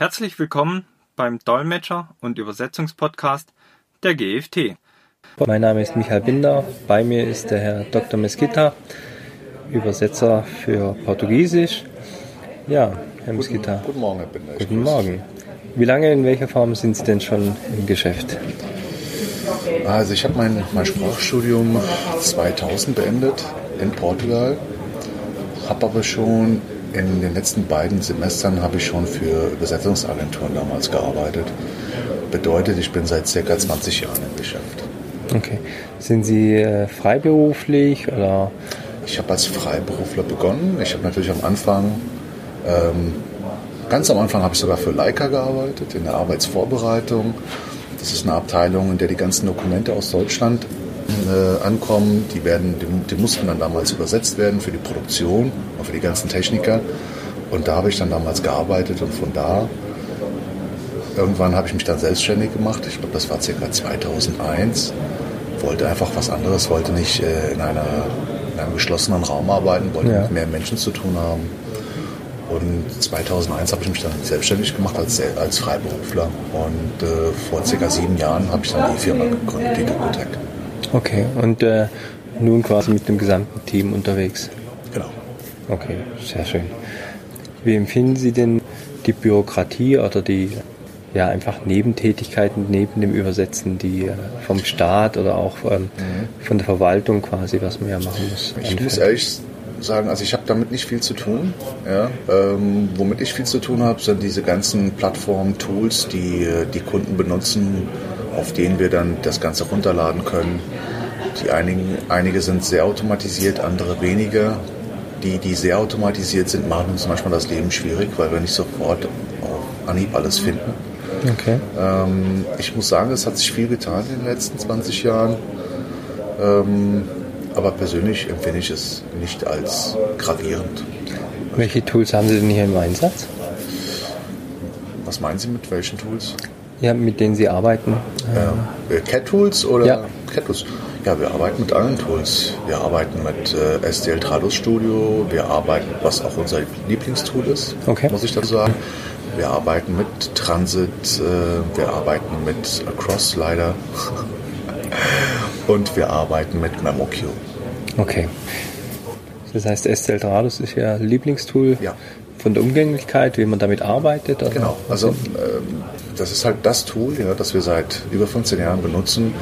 Herzlich willkommen beim Dolmetscher- und Übersetzungspodcast der GFT. Mein Name ist Michael Binder, bei mir ist der Herr Dr. Mesquita, Übersetzer für Portugiesisch. Ja, Herr Mesquita. Guten, guten Morgen, Herr Binder. Guten Morgen. Wie lange, in welcher Form sind Sie denn schon im Geschäft? Also ich habe mein, mein Sprachstudium 2000 beendet in Portugal, habe aber schon in den letzten beiden Semestern habe ich schon für Übersetzungsagenturen damals gearbeitet. Bedeutet, ich bin seit circa 20 Jahren im Geschäft. Okay. Sind Sie äh, freiberuflich oder? Ich habe als Freiberufler begonnen. Ich habe natürlich am Anfang, ähm, ganz am Anfang habe ich sogar für Leica gearbeitet, in der Arbeitsvorbereitung. Das ist eine Abteilung, in der die ganzen Dokumente aus Deutschland äh, ankommen. Die, werden, die, die, mussten dann damals übersetzt werden für die Produktion und für die ganzen Techniker. Und da habe ich dann damals gearbeitet und von da irgendwann habe ich mich dann selbstständig gemacht. Ich glaube, das war ca. 2001. Wollte einfach was anderes, wollte nicht äh, in, einer, in einem geschlossenen Raum arbeiten, wollte ja. mit mehr Menschen zu tun haben. Und 2001 habe ich mich dann selbstständig gemacht als, als Freiberufler. Und äh, vor circa sieben Jahren habe ich dann die Firma gegründet, die Dokotech. Okay, und äh, nun quasi mit dem gesamten Team unterwegs? Genau. Okay, sehr schön. Wie empfinden Sie denn die Bürokratie oder die ja, einfach Nebentätigkeiten neben dem Übersetzen, die äh, vom Staat oder auch ähm, mhm. von der Verwaltung quasi, was man ja machen muss? Ich anfällt? muss ehrlich sagen, also ich habe damit nicht viel zu tun. Ja? Ähm, womit ich viel zu tun habe, sind diese ganzen Plattformen, Tools, die äh, die Kunden benutzen, auf denen wir dann das Ganze runterladen können. Die einigen, einige sind sehr automatisiert, andere weniger. Die, die sehr automatisiert sind, machen uns manchmal das Leben schwierig, weil wir nicht sofort auf Anhieb alles finden. Okay. Ähm, ich muss sagen, es hat sich viel getan in den letzten 20 Jahren. Ähm, aber persönlich empfinde ich es nicht als gravierend. Welche Tools haben Sie denn hier im Einsatz? Was meinen Sie mit welchen Tools? Ja, mit denen Sie arbeiten. Äh, Cat-Tools oder ja. Cat-Tools? Ja, wir arbeiten mit allen Tools. Wir arbeiten mit äh, STL Trados Studio, wir arbeiten, was auch unser Lieblingstool ist, okay. muss ich dazu sagen. Wir arbeiten mit Transit, äh, wir arbeiten mit Across leider und wir arbeiten mit MemoQ. Okay. Das heißt, STL Trados ist Ihr Lieblingstool? Ja. Von der Umgänglichkeit, wie man damit arbeitet? Oder? Genau. Also ähm, das ist halt das Tool, ja, das wir seit über 15 Jahren benutzen.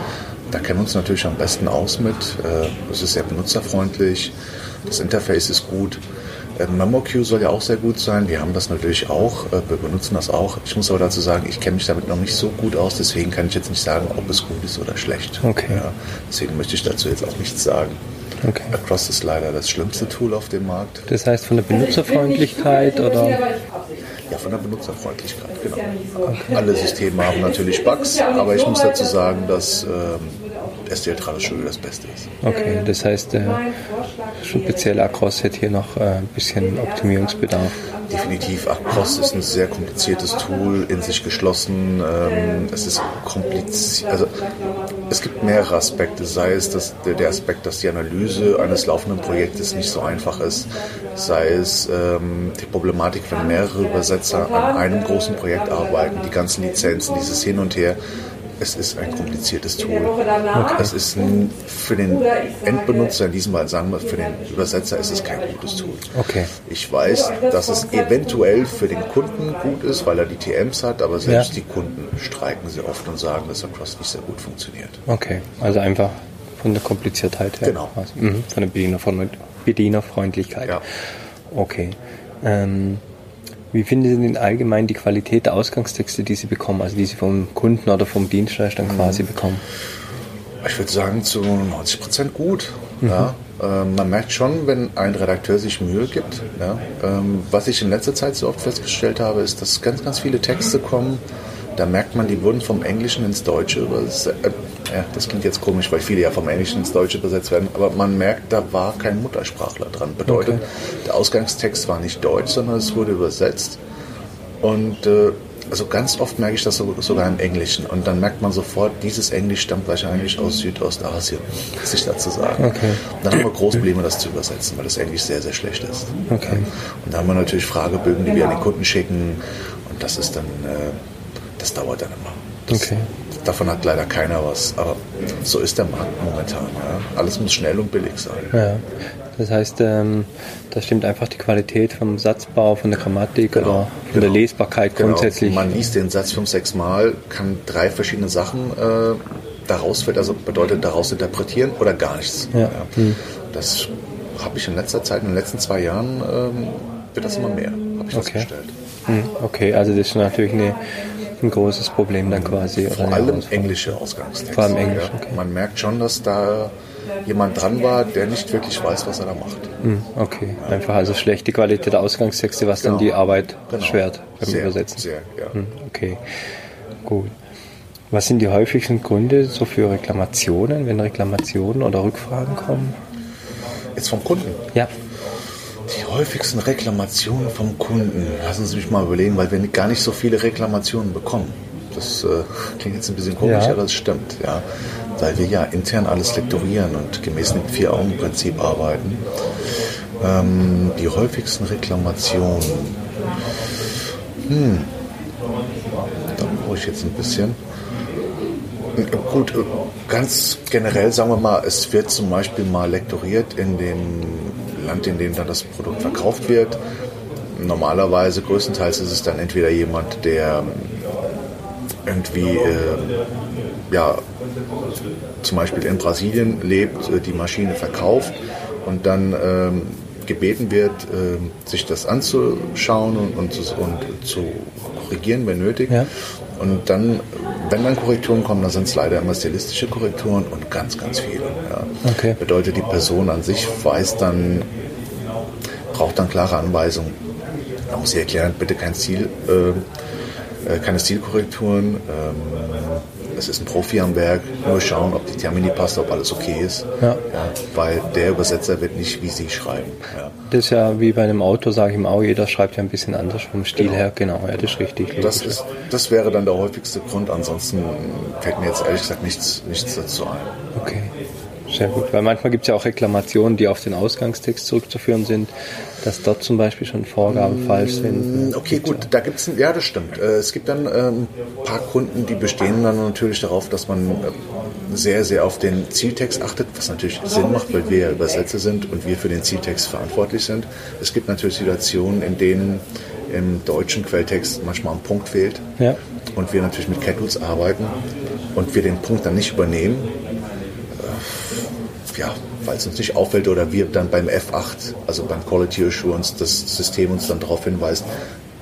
Da kennen wir uns natürlich am besten aus mit. Äh, es ist sehr benutzerfreundlich, das Interface ist gut. Äh, MemoQ soll ja auch sehr gut sein. Wir haben das natürlich auch, äh, wir benutzen das auch. Ich muss aber dazu sagen, ich kenne mich damit noch nicht so gut aus, deswegen kann ich jetzt nicht sagen, ob es gut ist oder schlecht. Okay. Ja, deswegen möchte ich dazu jetzt auch nichts sagen. Okay. Across ist leider das schlimmste Tool auf dem Markt. Das heißt von der Benutzerfreundlichkeit oder? Ja, von der Benutzerfreundlichkeit, genau. Okay. Alle Systeme haben natürlich Bugs, aber ich muss dazu sagen, dass ähm, STL Studio das Beste ist. Okay, das heißt, äh, speziell Across hätte hier noch äh, ein bisschen Optimierungsbedarf. Definitiv, Across ist ein sehr kompliziertes Tool, in sich geschlossen. Ähm, es ist kompliziert, also es gibt mehrere Aspekte, sei es der, der, Aspekt, dass die Analyse eines laufenden Projektes nicht so einfach ist, sei es ähm, die Problematik, wenn mehrere Übersetzer an einem großen Projekt arbeiten, die ganzen Lizenzen, dieses Hin und Her es ist ein kompliziertes Tool. Es ist ein, für den Endbenutzer, in diesem Fall sagen wir, für den Übersetzer ist es kein gutes Tool. Okay. Ich weiß, dass es eventuell für den Kunden gut ist, weil er die TMs hat, aber selbst ja. die Kunden streiken sehr oft und sagen, dass Across nicht sehr gut funktioniert. Okay, also einfach von der Kompliziertheit her. Genau. Also, mh, von der Bedienerfreund Bedienerfreundlichkeit. Ja. Okay. Ähm, wie finden Sie denn allgemein die Qualität der Ausgangstexte, die Sie bekommen, also die Sie vom Kunden oder vom Dienstleister mhm. quasi bekommen? Ich würde sagen zu 90 Prozent gut. Mhm. Ja. Ähm, man merkt schon, wenn ein Redakteur sich Mühe gibt. Ja. Ähm, was ich in letzter Zeit so oft festgestellt habe, ist, dass ganz, ganz viele Texte kommen, da merkt man, die wurden vom Englischen ins Deutsche übersetzt. Äh, ja, das klingt jetzt komisch, weil viele ja vom Englischen ins Deutsche übersetzt werden, aber man merkt, da war kein Muttersprachler dran. Bedeutet, okay. der Ausgangstext war nicht deutsch, sondern es wurde übersetzt. Und äh, also ganz oft merke ich das sogar im Englischen. Und dann merkt man sofort, dieses Englisch stammt wahrscheinlich aus Südostasien, muss ich dazu sagen. Okay. Und dann haben wir große Probleme, das zu übersetzen, weil das Englisch sehr, sehr schlecht ist. Okay. Und da haben wir natürlich Fragebögen, die wir an den Kunden schicken das ist dann, äh, das dauert dann immer. Das, Okay. Davon hat leider keiner was, aber so ist der Markt momentan. Ja. Alles muss schnell und billig sein. Ja. Das heißt, ähm, da stimmt einfach die Qualität vom Satzbau, von der Grammatik oder von der genau. Lesbarkeit Genau. grundsätzlich. Man liest den Satz fünf, sechs Mal, kann drei verschiedene Sachen äh, daraus wird, also bedeutet daraus interpretieren oder gar nichts. Ja. Hm. Das habe ich in letzter Zeit, in den letzten zwei Jahren, ähm, wird das immer mehr, habe ich Okay. festgestellt. Hm, Okay, also das ist natürlich eine, ein großes Problem dann quasi. Vor allem englische Ausgangstexte. Vor allem Englisch, ja. okay. Man merkt schon, dass da jemand dran war, der nicht wirklich weiß, was er da macht. Hm, Okay, einfach also schlechte Qualität der Ausgangstexte, was dann Genau. die Arbeit Genau. erschwert beim sehr, Übersetzen. Sehr, ja. Hm, Okay, gut. Was sind die häufigsten Gründe so für Reklamationen, wenn Reklamationen oder Rückfragen kommen? Jetzt vom Kunden. Ja, Die häufigsten Reklamationen vom Kunden. Lassen Sie mich mal überlegen, weil wir gar nicht so viele Reklamationen bekommen. Das äh, klingt jetzt ein bisschen komisch, Ja. aber es stimmt, ja. Weil wir ja intern alles lektorieren und gemäß dem Vier-Augen-Prinzip arbeiten. Ähm, die häufigsten Reklamationen. Hm. Da brauche ich jetzt ein bisschen. Gut, äh, ganz generell sagen wir mal, es wird zum Beispiel mal lektoriert in dem Land, in dem dann das Produkt verkauft wird. Normalerweise, größtenteils ist es dann entweder jemand, der irgendwie, äh, ja, zum Beispiel in Brasilien lebt, äh, die Maschine verkauft und dann ähm, gebeten wird, ähm, sich das anzuschauen und, und, zu- und zu korrigieren, wenn nötig. Ja. Und dann, wenn dann Korrekturen kommen, dann sind es leider immer stilistische Korrekturen und ganz, ganz viele. Ja. Okay. Bedeutet, die Person an sich weiß dann, braucht dann klare Anweisungen. Da muss sie erklären, bitte kein Stil, äh, äh, keine Stilkorrekturen. Ähm, es ist ein Profi am Werk, nur schauen, ob die Termini passt, ob alles okay ist. Ja. weil der Übersetzer wird nicht wie Sie schreiben. Ja. das ist ja wie bei einem Auto, sage ich ihm auch, jeder schreibt ja ein bisschen anders vom Stil her. Genau, ja, das ist richtig. Das, ist, das wäre dann der häufigste Grund. Ansonsten fällt mir jetzt ehrlich gesagt nichts, nichts dazu ein. Okay, sehr gut. Weil manchmal gibt es ja auch Reklamationen, die auf den Ausgangstext zurückzuführen sind, dass dort zum Beispiel schon Vorgaben falsch sind. Okay, gut, da gibt es, ja, das stimmt. Äh, Es gibt dann ähm, ein paar Kunden, die bestehen dann natürlich darauf, dass man ähm, sehr, sehr auf den Zieltext achtet, was natürlich Sinn macht, weil wir ja Übersetzer sind und wir für den Zieltext verantwortlich sind. Es gibt natürlich Situationen, in denen im deutschen Quelltext manchmal ein Punkt fehlt Ja. und wir natürlich mit CatTools arbeiten und wir den Punkt dann nicht übernehmen, äh, ja, weil es uns nicht auffällt oder wir dann beim F8, also beim Quality Assurance, das System uns dann darauf hinweist,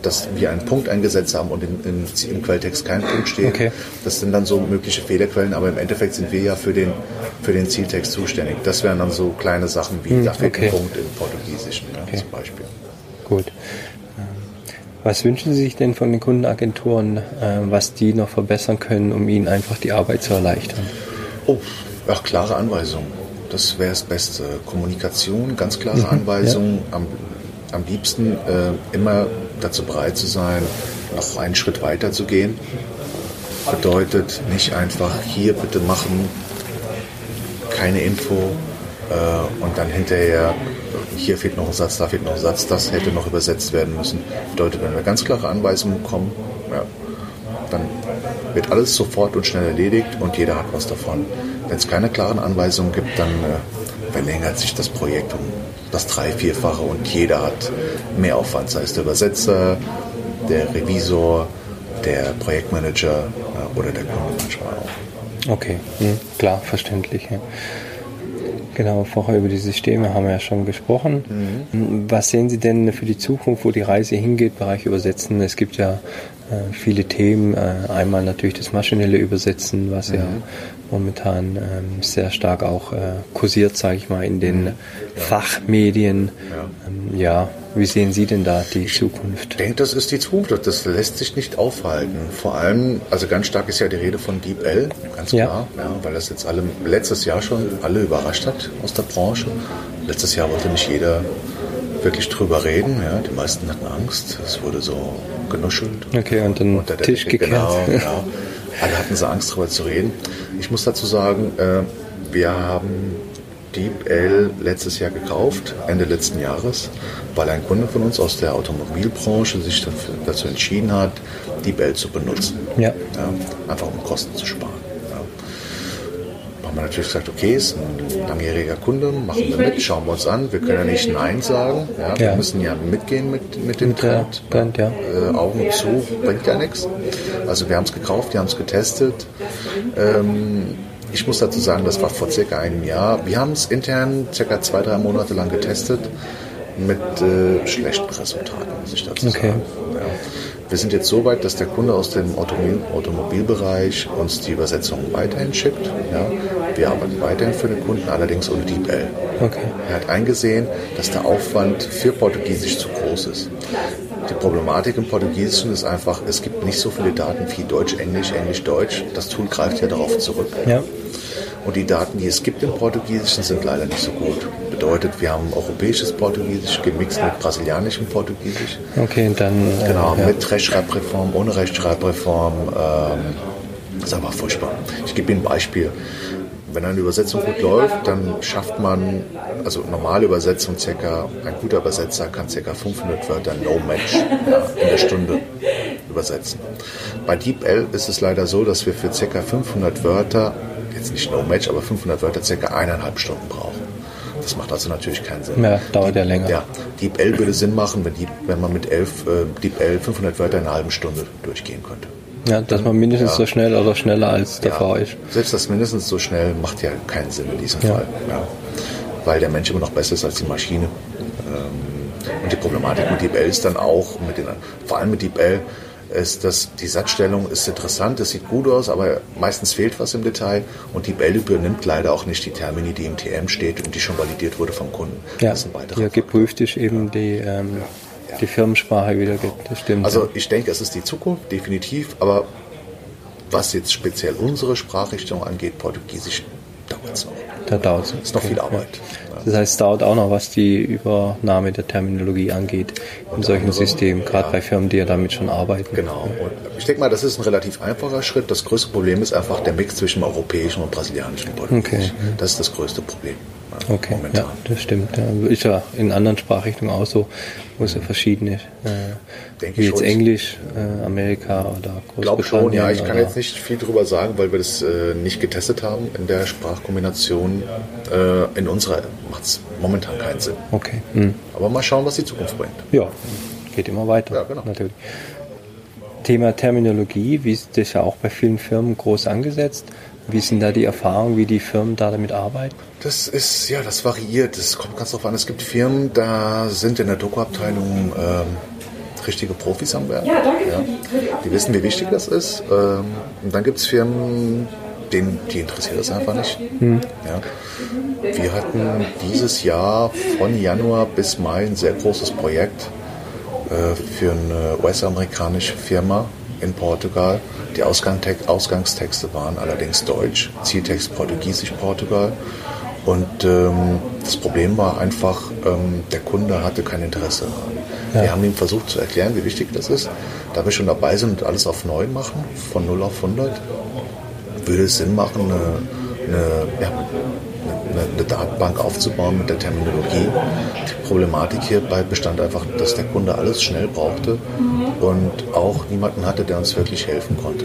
dass wir einen Punkt eingesetzt haben und im, im, im Quelltext kein Punkt steht. Okay. Das sind dann so mögliche Fehlerquellen, aber im Endeffekt sind wir ja für den, für den Zieltext zuständig. Das wären dann so kleine Sachen wie, da fehlt Hm, okay. ein Punkt im Portugiesischen ja, Okay. zum Beispiel. Gut. Ähm, Was wünschen Sie sich denn von den Kundenagenturen, äh, was die noch verbessern können, um Ihnen einfach die Arbeit zu erleichtern? Oh, ach, klare Anweisungen. Das wäre das Beste. Kommunikation, ganz klare Anweisungen. Am, am liebsten äh, immer dazu bereit zu sein, noch einen Schritt weiter zu gehen. Bedeutet nicht einfach hier bitte machen, keine Info äh, und dann hinterher hier fehlt noch ein Satz, da fehlt noch ein Satz, das hätte noch übersetzt werden müssen. Bedeutet, wenn wir ganz klare Anweisungen bekommen, ja, dann wird alles sofort und schnell erledigt und jeder hat was davon. Wenn es keine klaren Anweisungen gibt, dann äh, verlängert sich das Projekt um das Drei-, Vierfache und jeder hat mehr Aufwand, sei es der Übersetzer, der Revisor, der Projektmanager äh, oder der Kunde manchmal auch. Okay, hm, klar, verständlich. Ja. Genau, vorher über die Systeme haben wir ja schon gesprochen. Was sehen Sie denn für die Zukunft, wo die Reise hingeht, Bereich Übersetzen? Es gibt ja viele Themen. Äh, einmal natürlich das maschinelle Übersetzen, was ja momentan ähm, sehr stark auch äh, kursiert, sage ich mal, in den Fachmedien. Ähm, ja, wie sehen Sie denn da die Zukunft? Ich denke, das ist die Zukunft. Das lässt sich nicht aufhalten. Vor allem, also ganz stark ist ja die Rede von Deep L, ganz Ja. klar, ja, weil das jetzt alle letztes Jahr schon alle überrascht hat aus der Branche. Letztes Jahr wollte nicht jeder wirklich drüber reden. Ja. Die meisten hatten Angst. Es wurde so genuschelt. Okay, und dann Unter Tisch Decke, gekehrt. Genau, genau. Alle hatten so Angst, darüber zu reden. Ich muss dazu sagen, äh, wir haben DeepL letztes Jahr gekauft, Ende letzten Jahres, weil ein Kunde von uns aus der Automobilbranche sich dafür, dazu entschieden hat, DeepL zu benutzen. Ja. Ja, einfach um Kosten zu sparen. Haben wir natürlich gesagt, okay, ist ein langjähriger Kunde, machen wir mit, schauen wir uns an. Wir können ja nicht Nein sagen. Ja. Wir Ja. müssen ja mitgehen mit, mit dem Mit Trend. Trend, ja. Äh, Augen zu bringt ja nichts. Also wir haben es gekauft, wir haben es getestet. Ähm, ich muss dazu sagen, das war vor circa einem Jahr. Wir haben es intern circa zwei, drei Monate lang getestet mit äh, schlechten Resultaten, muss ich dazu Okay. sagen. Ja. Wir sind jetzt so weit, dass der Kunde aus dem Automobil Automobilbereich uns die Übersetzung weiterhin schickt. Ja. Wir arbeiten weiterhin für den Kunden, allerdings ohne DeepL. Okay. Er hat eingesehen, dass der Aufwand für Portugiesisch zu groß ist. Die Problematik im Portugiesischen ist einfach, es gibt nicht so viele Daten wie Deutsch, Englisch, Englisch, Deutsch. Das Tool greift ja darauf zurück. Ja. Und die Daten, die es gibt im Portugiesischen, sind leider nicht so gut. Bedeutet, wir haben europäisches Portugiesisch gemixt mit brasilianischem Portugiesisch. Okay, dann. äh, Genau, ja. mit Rechtschreibreform, ohne Rechtschreibreform. Ähm, das ist einfach furchtbar. Ich gebe Ihnen ein Beispiel. Wenn eine Übersetzung gut läuft, dann schafft man, also normale Übersetzung circa, ein guter Übersetzer kann circa 500 Wörter no match ja, in der Stunde übersetzen. Bei DeepL ist es leider so, dass wir für circa 500 Wörter, jetzt nicht no match, aber 500 Wörter circa eineinhalb Stunden brauchen. Das macht also natürlich keinen Sinn. Ja, dauert ja länger. Ja, DeepL würde Sinn machen, wenn, Deep, wenn man mit 11 äh, DeepL 500 Wörter in einer halben Stunde durchgehen könnte. Ja, dass man mindestens so schnell oder schneller als davor ist. Selbst das mindestens so schnell macht ja keinen Sinn in diesem Ja. Fall. Ja. Weil der Mensch immer noch besser ist als die Maschine. Ähm, und die Problematik mit DeepL ist dann auch, mit den, vor allem mit DeepL, ist, dass die Satzstellung ist interessant, es sieht gut aus, aber meistens fehlt was im Detail und DeepL übernimmt leider auch nicht die Termini, die im TM steht und die schon validiert wurde vom Kunden. Ja, Das ist ein weiterer hier geprüft ist eben die, ähm, die Firmensprache wieder gibt. Das stimmt. Also ich denke, es ist die Zukunft, definitiv, aber was jetzt speziell unsere Sprachrichtung angeht, Portugiesisch, dauert es noch. da dauert es. Ist noch viel Arbeit. Das heißt, es dauert auch noch, was die Übernahme der Terminologie angeht in solchen Systemen, gerade bei Firmen, die ja damit schon arbeiten. Genau. Und ich denke mal, das ist ein relativ einfacher Schritt. Das größte Problem ist einfach der Mix zwischen dem europäischen und brasilianischen Portugiesisch. Okay. Das ist das größte Problem. Okay, momentan. ja, das stimmt. Ist ja in anderen Sprachrichtungen auch so, wo es ja verschiedene, äh, Denke wie jetzt schon. Englisch, äh, Amerika oder Ich glaube schon, Großbritannien. ja. Ich kann jetzt nicht viel drüber sagen, weil wir das äh, nicht getestet haben in der Sprachkombination. Äh, in unserer macht es momentan keinen Sinn. Okay. Hm. Aber mal schauen, was die Zukunft bringt. Ja, geht immer weiter. Ja, genau. Natürlich. Thema Terminologie, wie ist das ja auch bei vielen Firmen groß angesetzt? Wie sind da die Erfahrungen, wie die Firmen da damit arbeiten? Das ist, ja, das variiert. Das kommt ganz drauf an. Es gibt Firmen, da sind in der Doku-Abteilung ähm, richtige Profis am Werk. Ja, danke. Ja. Die wissen, wie wichtig das ist. Ähm, und dann gibt es Firmen, denen, die interessiert das einfach nicht. Ja. Wir hatten dieses Jahr von Januar bis Mai ein sehr großes Projekt äh, für eine US-amerikanische Firma in Portugal. Die Ausgangstex- Ausgangstexte waren allerdings Deutsch, Zieltext Portugiesisch Portugal. Und ähm, das Problem war einfach, ähm, der Kunde hatte kein Interesse daran. Wir haben ihm versucht zu erklären, wie wichtig das ist. Da wir schon dabei sind und alles auf neu machen, von 0 auf 100, würde es Sinn machen, eine, eine, ja, eine, Datenbank aufzubauen mit der Terminologie. Die Problematik hierbei bestand einfach, dass der Kunde alles schnell brauchte und auch niemanden hatte, der uns wirklich helfen konnte.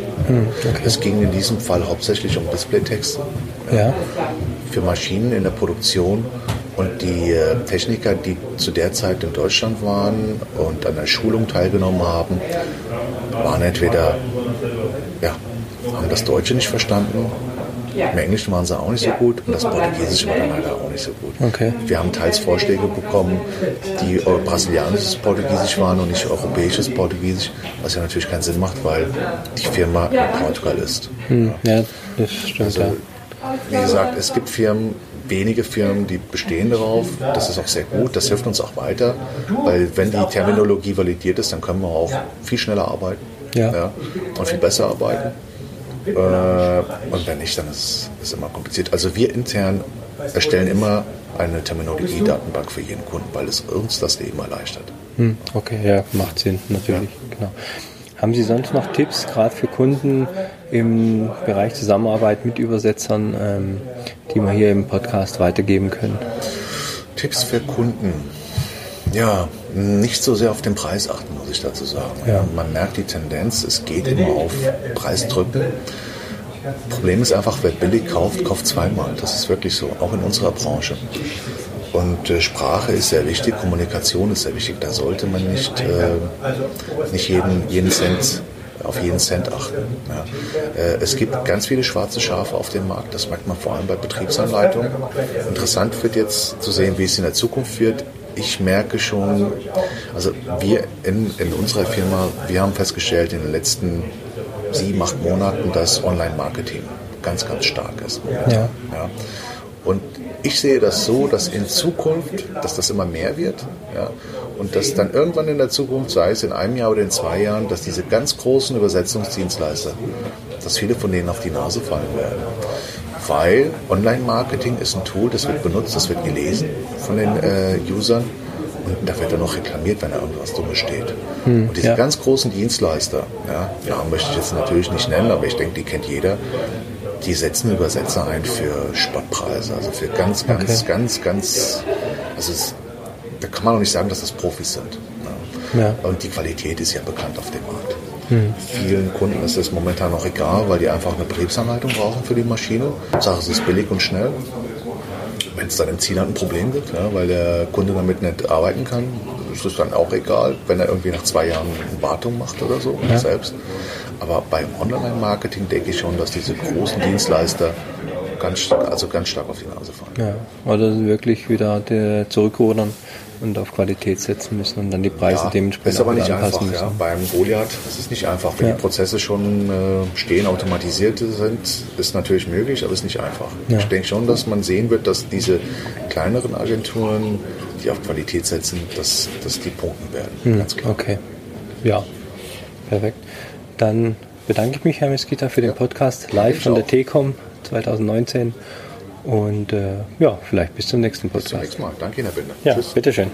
Es ging in diesem Fall hauptsächlich um Displaytexte Ja. für Maschinen in der Produktion. Und die äh, Techniker, die zu der Zeit in Deutschland waren und an der Schulung teilgenommen haben, waren entweder, ja, haben das Deutsche nicht verstanden, im Englischen waren sie auch nicht so gut und das Portugiesische war dann leider auch nicht so gut. Okay. Wir haben teils Vorschläge bekommen, die äh, brasilianisches Portugiesisch waren und nicht europäisches Portugiesisch, was ja natürlich keinen Sinn macht, weil die Firma in Portugal ist. Hm, ja, das stimmt. Also, ja. wie gesagt, es gibt Firmen, wenige Firmen, die bestehen darauf. Das ist auch sehr gut. Das hilft uns auch weiter, weil wenn die Terminologie validiert ist, dann können wir auch viel schneller arbeiten Ja. und viel besser arbeiten. Äh, und wenn nicht, dann ist es immer kompliziert. Also wir intern erstellen immer eine Terminologie-Datenbank für jeden Kunden, weil es uns das Leben erleichtert. Hm, okay, ja, macht Sinn, natürlich. Genau. Haben Sie sonst noch Tipps, gerade für Kunden im Bereich Zusammenarbeit mit Übersetzern, ähm, die wir hier im Podcast weitergeben können? Tipps für Kunden. Ja, nicht so sehr auf den Preis achten, muss ich dazu sagen. Ja. Man merkt die Tendenz, es geht immer auf Preisdrücken. Problem ist einfach, wer billig kauft, kauft zweimal. Das ist wirklich so, auch in unserer Branche. Und äh, Sprache ist sehr wichtig, Kommunikation ist sehr wichtig. Da sollte man nicht, äh, nicht jeden, jeden Cent auf jeden Cent achten. Ja. Äh, es gibt ganz viele schwarze Schafe auf dem Markt, das merkt man vor allem bei Betriebsanleitungen. Interessant wird jetzt zu sehen, wie es in der Zukunft wird. Ich merke schon, also wir in, in unserer Firma, wir haben festgestellt in den letzten sieben, acht Monaten, dass Online-Marketing ganz, ganz stark ist. Ja. Ja. Und ich sehe das so, dass in Zukunft, dass das immer mehr wird, ja, und dass dann irgendwann in der Zukunft, sei es in einem Jahr oder in zwei Jahren, dass diese ganz großen Übersetzungsdienstleister, dass viele von denen auf die Nase fallen werden. Weil Online-Marketing ist ein Tool, das wird benutzt, das wird gelesen von den äh, Usern und da wird dann noch reklamiert, wenn da irgendwas Dummes steht. und diese ja. ganz großen Dienstleister, ja, ja, möchte ich jetzt natürlich nicht nennen, aber ich denke, die kennt jeder, die setzen Übersetzer ein für Spottpreise, also für ganz, ganz, Okay. ganz, ganz, also es, da kann man auch nicht sagen, dass das Profis sind. Ne? Ja. Und die Qualität ist ja bekannt auf dem Markt. Vielen Kunden ist es momentan noch egal, weil die einfach eine Betriebsanleitung brauchen für die Maschine. Sache, es ist billig und schnell. Wenn es dann im Zielland ein Problem gibt, ja, weil der Kunde damit nicht arbeiten kann, ist es dann auch egal, wenn er irgendwie nach zwei Jahren Wartung macht oder so selbst. Aber beim Online-Marketing denke ich schon, dass diese großen Dienstleister ganz, also ganz stark auf die Nase fallen. Ja, oder wirklich wieder zurückrudern und auf Qualität setzen müssen und dann die Preise Ja, dementsprechend ist aber nicht anpassen einfach. Ja. Beim Goliath ist es nicht einfach. Wenn Ja. die Prozesse schon äh, stehen, automatisiert sind, ist natürlich möglich, aber ist nicht einfach. Ja. Ich denke schon, dass man sehen wird, dass diese kleineren Agenturen, die auf Qualität setzen, dass, dass die punkten werden. Ganz klar. Hm, Okay. Ja, perfekt. Dann bedanke ich mich, Herr Meskita, für den Podcast live von der auch. TECOM 2019. Und äh, ja, vielleicht bis zum nächsten Bis zum Podcast. nächsten Mal. Danke Ihnen, Herr Binder. Ja, Tschüss. bitteschön.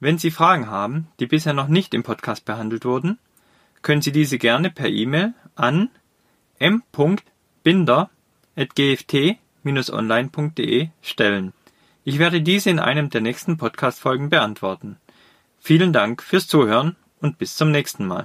Wenn Sie Fragen haben, die bisher noch nicht im Podcast behandelt wurden, können Sie diese gerne per E-Mail an m.binder.gft-online.de stellen. Ich werde diese in einem der nächsten Podcast-Folgen beantworten. Vielen Dank fürs Zuhören und bis zum nächsten Mal.